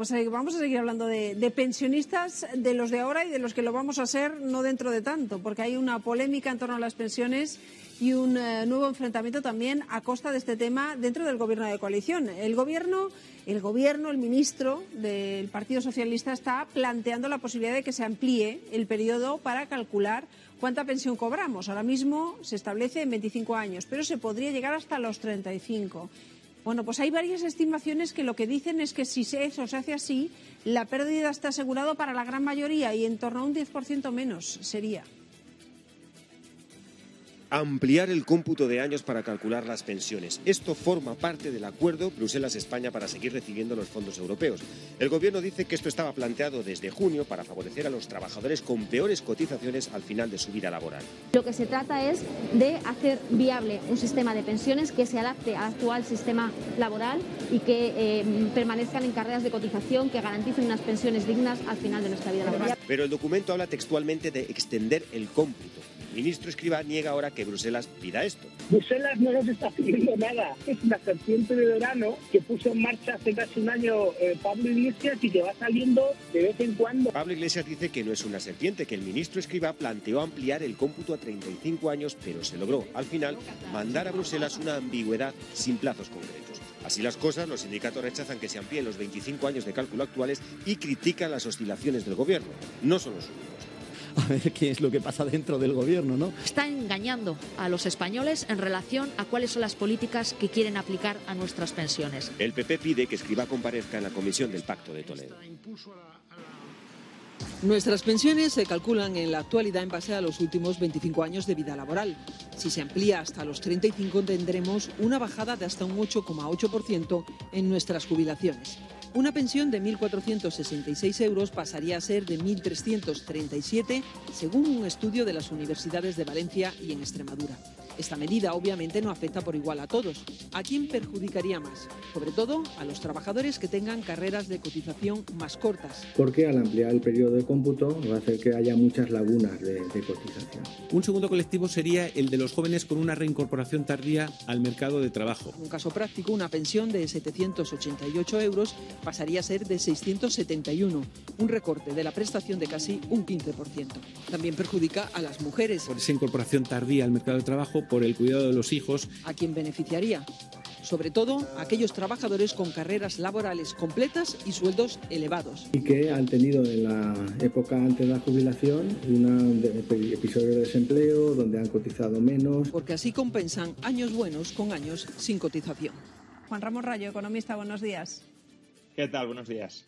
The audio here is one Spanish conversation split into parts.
Pues eh, vamos a seguir hablando de, de, pensionistas, de los de ahora y de los que lo vamos a ser no dentro de tanto, porque hay una polémica en torno a las pensiones y un eh, nuevo enfrentamiento también a costa de este tema dentro del gobierno de coalición. El gobierno, el gobierno, el ministro del Partido Socialista está planteando la posibilidad de que se amplíe el periodo para calcular cuánta pensión cobramos. Ahora mismo se establece en 25 años, pero se podría llegar hasta los 35. Bueno, pues hay varias estimaciones que lo que dicen es que si eso se hace así, la pérdida está asegurado para la gran mayoría y en torno a un 10% menos sería ampliar el cómputo de años para calcular las pensiones. Esto forma parte del acuerdo Bruselas-España para seguir recibiendo los fondos europeos. El gobierno dice que esto estaba planteado desde junio para favorecer a los trabajadores con peores cotizaciones al final de su vida laboral. Lo que se trata es de hacer viable un sistema de pensiones que se adapte al actual sistema laboral y que eh, permanezcan en carreras de cotización que garanticen unas pensiones dignas al final de nuestra vida laboral. Pero el documento habla textualmente de extender el cómputo. Ministro Escriba niega ahora que Bruselas pida esto. Bruselas no nos está pidiendo nada. Es una serpiente de verano que puso en marcha hace casi un año eh, Pablo Iglesias y que va saliendo de vez en cuando. Pablo Iglesias dice que no es una serpiente, que el ministro Escriba planteó ampliar el cómputo a 35 años, pero se logró, al final, mandar a Bruselas una ambigüedad sin plazos concretos. Así las cosas, los sindicatos rechazan que se amplíen los 25 años de cálculo actuales y critican las oscilaciones del gobierno. No son los únicos a ver qué es lo que pasa dentro del gobierno, ¿no? Está engañando a los españoles en relación a cuáles son las políticas que quieren aplicar a nuestras pensiones. El PP pide que Escriba comparezca en la comisión del Pacto de Toledo. Nuestras pensiones se calculan en la actualidad en base a los últimos 25 años de vida laboral. Si se amplía hasta los 35 tendremos una bajada de hasta un 8,8% en nuestras jubilaciones. Una pensión de 1.466 euros pasaría a ser de 1.337, según un estudio de las universidades de Valencia y en Extremadura. Esta medida obviamente no afecta por igual a todos. ¿A quién perjudicaría más? Sobre todo a los trabajadores que tengan carreras de cotización más cortas. Porque al ampliar el periodo de cómputo va a hacer que haya muchas lagunas de, de cotización. Un segundo colectivo sería el de los jóvenes con una reincorporación tardía al mercado de trabajo. En un caso práctico, una pensión de 788 euros pasaría a ser de 671, un recorte de la prestación de casi un 15%. También perjudica a las mujeres. Por esa incorporación tardía al mercado de trabajo, por el cuidado de los hijos. ¿A quién beneficiaría? Sobre todo a aquellos trabajadores con carreras laborales completas y sueldos elevados. Y que han tenido en la época antes de la jubilación un episodio de desempleo donde han cotizado menos. Porque así compensan años buenos con años sin cotización. Juan Ramón Rayo, economista, buenos días. ¿Qué tal? Buenos días.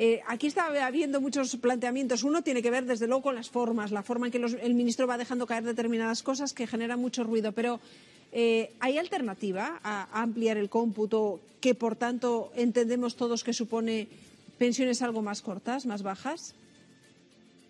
Eh, aquí está habiendo muchos planteamientos. Uno tiene que ver, desde luego, con las formas, la forma en que el ministro va dejando caer determinadas cosas que generan mucho ruido. Pero, eh, ¿hay alternativa a, ampliar el cómputo que, por tanto, entendemos todos que supone pensiones algo más cortas, más bajas?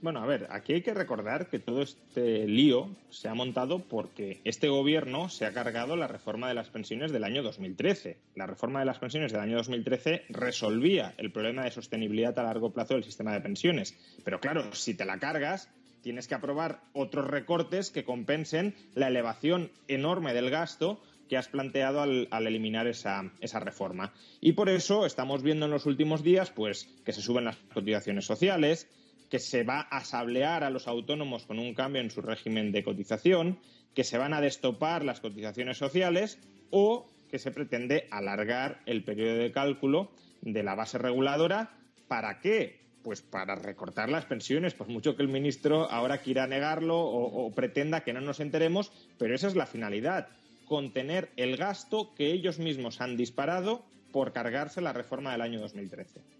Bueno, a ver, aquí hay que recordar que todo este lío se ha montado porque este gobierno se ha cargado la reforma de las pensiones del año 2013. La reforma de las pensiones del año 2013 resolvía el problema de sostenibilidad a largo plazo del sistema de pensiones. Pero claro, si te la cargas, tienes que aprobar otros recortes que compensen la elevación enorme del gasto que has planteado al, eliminar esa, esa, reforma. Y por eso estamos viendo en los últimos días pues, que se suben las cotizaciones sociales, que se va a sablear a los autónomos con un cambio en su régimen de cotización, que se van a destopar las cotizaciones sociales o que se pretende alargar el periodo de cálculo de la base reguladora. ¿Para qué? Pues para recortar las pensiones, por mucho que el ministro ahora quiera negarlo o, o pretenda que no nos enteremos, pero esa es la finalidad, contener el gasto que ellos mismos han disparado por cargarse la reforma del año 2013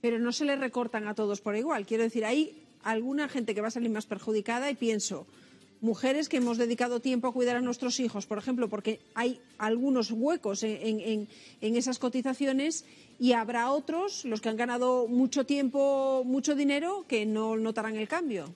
pero no se le recortan a todos por igual. Quiero decir, hay alguna gente que va a salir más perjudicada y pienso, mujeres que hemos dedicado tiempo a cuidar a nuestros hijos, por ejemplo, porque hay algunos huecos en, esas cotizaciones y habrá otros, los que han ganado mucho tiempo, mucho dinero, que no notarán el cambio.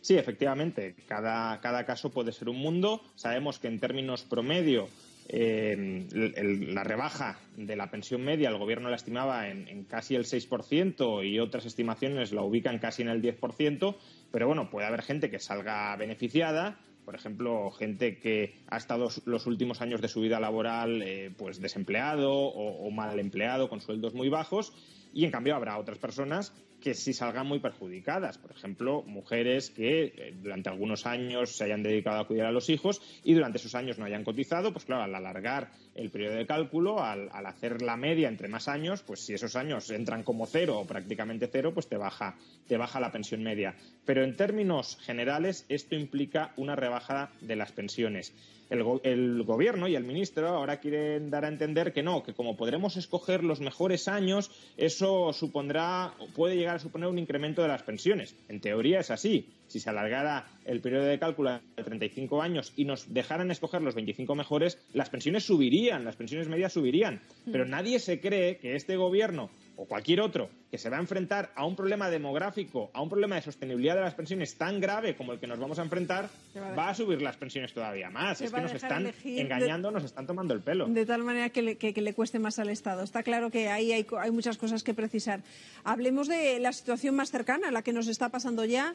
Sí, efectivamente, cada, cada caso puede ser un mundo. Sabemos que en términos promedio eh, la rebaja de la pensión media, el gobierno la estimaba en, casi el 6% y otras estimaciones la ubican casi en el 10%, pero bueno, puede haber gente que salga beneficiada, por ejemplo, gente que ha estado los últimos años de su vida laboral eh, pues desempleado o, o mal empleado con sueldos muy bajos y en cambio habrá otras personas que sí salgan muy perjudicadas. Por ejemplo, mujeres que eh, durante algunos años se hayan dedicado a cuidar a los hijos y durante esos años no hayan cotizado, pues claro, al alargar el periodo de cálculo, al, hacer la media entre más años, pues si esos años entran como cero o prácticamente cero, pues te baja, te baja la pensión media. Pero en términos generales, esto implica una rebajada de las pensiones. El, el, gobierno y el ministro ahora quieren dar a entender que no, que como podremos escoger los mejores años, eso supondrá, puede llegar a suponer un incremento de las pensiones. En teoría es así. Si se alargara el periodo de cálculo a 35 años y nos dejaran escoger los 25 mejores, las pensiones subirían, las pensiones medias subirían. Pero mm. nadie se cree que este gobierno o cualquier otro que se va a enfrentar a un problema demográfico, a un problema de sostenibilidad de las pensiones tan grave como el que nos vamos a enfrentar, va a, subir las pensiones todavía más. Es que nos están engañando, nos están tomando el pelo. De tal manera que le, que, le, cueste más al Estado. Está claro que ahí hay, hay muchas cosas que precisar. Hablemos de la situación más cercana, la que nos está pasando ya.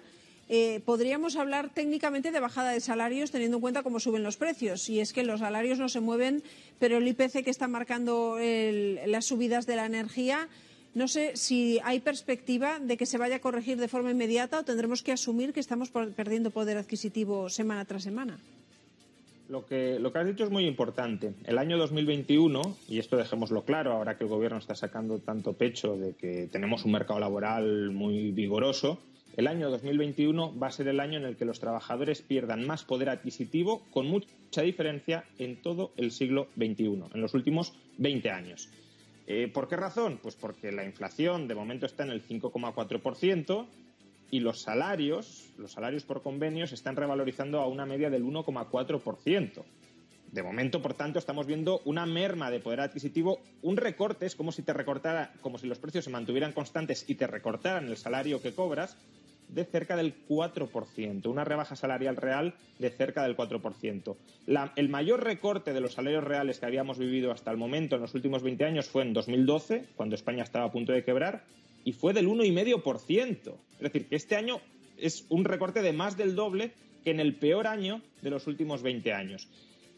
Eh, podríamos hablar técnicamente de bajada de salarios teniendo en cuenta cómo suben los precios. Y es que los salarios no se mueven, pero el IPC que está marcando las subidas de la energía no sé si hay perspectiva de que se vaya a corregir de forma inmediata o tendremos que asumir que estamos perdiendo poder adquisitivo semana tras semana. Lo que, lo que has dicho es muy importante. El año 2021, y esto dejémoslo claro, ahora que el Gobierno está sacando tanto pecho de que tenemos un mercado laboral muy vigoroso, el año 2021 va a ser el año en el que los trabajadores pierdan más poder adquisitivo con mucha diferencia en todo el siglo XXI, en los últimos 20 años. Eh, ¿Por qué razón? Pues porque la inflación de momento está en el 5,4% y los salarios, los salarios por convenios, están revalorizando a una media del 1,4%. De momento, por tanto, estamos viendo una merma de poder adquisitivo, un recorte, es como si te recortara, como si los precios se mantuvieran constantes y te recortaran el salario que cobras, de cerca del 4%, una rebaja salarial real de cerca del 4%. el mayor recorte de los salarios reales que habíamos vivido hasta el momento en los últimos 20 años fue en 2012, cuando España estaba a punto de quebrar, y fue del 1,5%. Es decir, que este año es un recorte de más del doble que en el peor año de los últimos 20 años.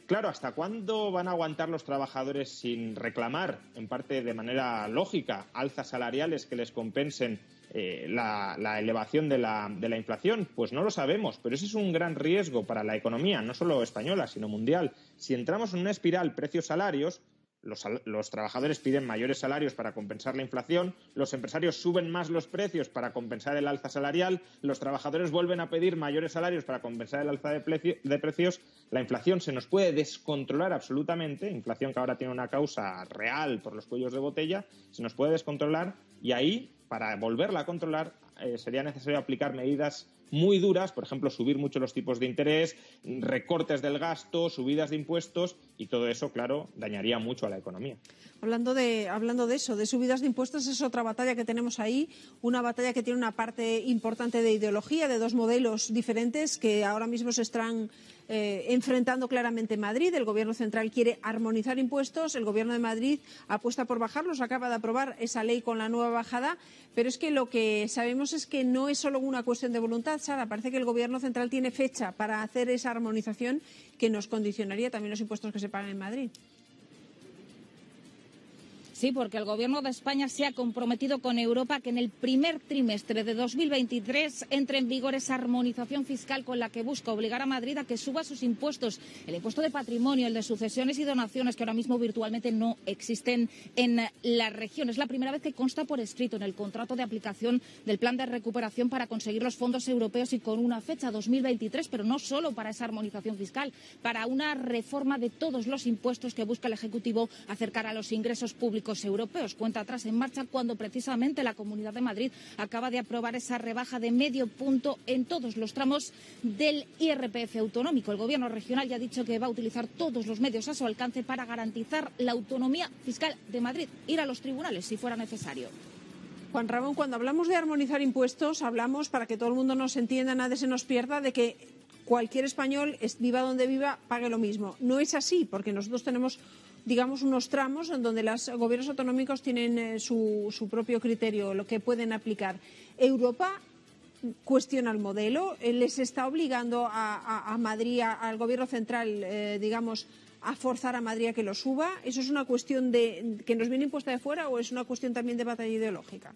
Claro, ¿hasta cuándo van a aguantar los trabajadores sin reclamar, en parte de manera lógica, alzas salariales que les compensen eh, la, elevación de la, de la inflación? Pues no lo sabemos, pero ese es un gran riesgo para la economía, no solo española, sino mundial. Si entramos en una espiral precios-salarios, los, trabajadores piden mayores salarios para compensar la inflación, los empresarios suben más los precios para compensar el alza salarial, los trabajadores vuelven a pedir mayores salarios para compensar el alza de, de precios, la inflación se nos puede descontrolar absolutamente, inflación que ahora tiene una causa real por los cuellos de botella, se nos puede descontrolar y ahí, para volverla a controlar, eh, sería necesario aplicar medidas muy duras, por ejemplo, subir mucho los tipos de interés, recortes del gasto, subidas de impuestos y todo eso, claro, dañaría mucho a la economía. Hablando de, hablando de eso, de subidas de impuestos, es otra batalla que tenemos ahí, una batalla que tiene una parte importante de ideología, de dos modelos diferentes que ahora mismo se están eh, enfrentando claramente Madrid. El Gobierno central quiere armonizar impuestos, el Gobierno de Madrid apuesta por bajarlos, acaba de aprobar esa ley con la nueva bajada, pero es que lo que sabemos es que no es solo una cuestión de voluntad, Parece que el Gobierno central tiene fecha para hacer esa armonización que nos condicionaría también los impuestos que se pagan en Madrid. Sí, porque el Gobierno de España se ha comprometido con Europa que en el primer trimestre de 2023 entre en vigor esa armonización fiscal con la que busca obligar a Madrid a que suba sus impuestos, el impuesto de patrimonio, el de sucesiones y donaciones, que ahora mismo virtualmente no existen en la región. Es la primera vez que consta por escrito en el contrato de aplicación del plan de recuperación para conseguir los fondos europeos y con una fecha 2023, pero no solo para esa armonización fiscal, para una reforma de todos los impuestos que busca el Ejecutivo acercar a los ingresos públicos europeos. Cuenta atrás en marcha cuando precisamente la Comunidad de Madrid acaba de aprobar esa rebaja de medio punto en todos los tramos del IRPF autonómico. El Gobierno regional ya ha dicho que va a utilizar todos los medios a su alcance para garantizar la autonomía fiscal de Madrid, ir a los tribunales si fuera necesario. Juan Ramón, cuando hablamos de armonizar impuestos, hablamos, para que todo el mundo nos entienda, nadie se nos pierda, de que cualquier español, viva donde viva, pague lo mismo. No es así, porque nosotros tenemos digamos, unos tramos en donde los gobiernos autonómicos tienen eh, su, su, propio criterio, lo que pueden aplicar. Europa cuestiona el modelo, eh, les está obligando a, Madrid, al gobierno central, eh, digamos, a forzar a Madrid a que lo suba. ¿Eso es una cuestión de, que nos viene impuesta de fuera o es una cuestión también de batalla ideológica?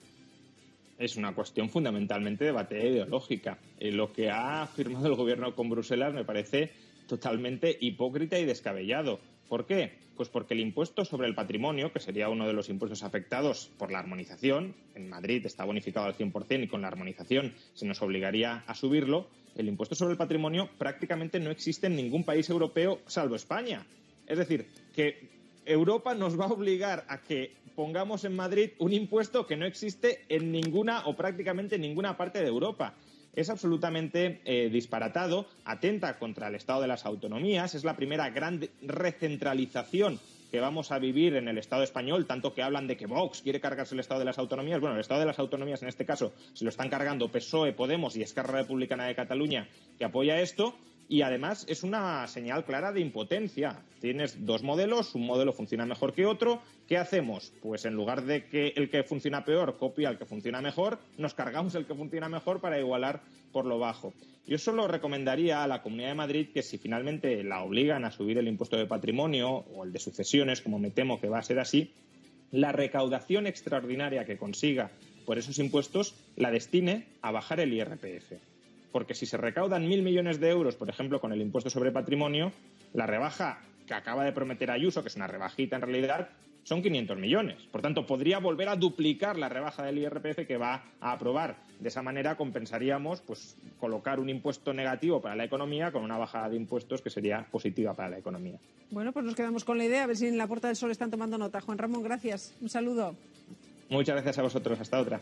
es una cuestión fundamentalmente de batalla ideológica. lo que ha firmado el gobierno con Bruselas me parece totalmente hipócrita y descabellado. ¿Por qué? Pues porque el impuesto sobre el patrimonio, que sería uno de los impuestos afectados por la armonización, en Madrid está bonificado al 100% y con la armonización se nos obligaría a subirlo, el impuesto sobre el patrimonio prácticamente no existe en ningún país europeo salvo España. Es decir, que Europa nos va a obligar a que pongamos en Madrid un impuesto que no existe en ninguna o prácticamente ninguna parte de Europa es absolutamente eh, disparatado, atenta contra el Estado de las autonomías, es la primera gran recentralización que vamos a vivir en el Estado español, tanto que hablan de que Vox quiere cargarse el Estado de las autonomías. Bueno, el Estado de las autonomías en este caso se lo están cargando PSOE, Podemos y Esquerra Republicana de Cataluña, que apoya esto. Y además es una señal clara de impotencia. Tienes dos modelos, un modelo funciona mejor que otro. ¿Qué hacemos? Pues en lugar de que el que funciona peor copia al que funciona mejor, nos cargamos el que funciona mejor para igualar por lo bajo. Yo solo recomendaría a la Comunidad de Madrid que si finalmente la obligan a subir el impuesto de patrimonio o el de sucesiones, como me temo que va a ser así, la recaudación extraordinaria que consiga por esos impuestos la destine a bajar el IRPF porque si se recaudan mil millones de euros, por ejemplo, con el impuesto sobre patrimonio, la rebaja que acaba de prometer Ayuso, que es una rebajita en realidad, son 500 millones. Por tanto, podría volver a duplicar la rebaja del IRPF que va a aprobar. De esa manera compensaríamos pues, colocar un impuesto negativo para la economía con una bajada de impuestos que sería positiva para la economía. Bueno, pues nos quedamos con la idea, a ver si en la Puerta del Sol están tomando nota. Juan Ramón, gracias. Un saludo. Muchas gracias a vosotros. Hasta otra.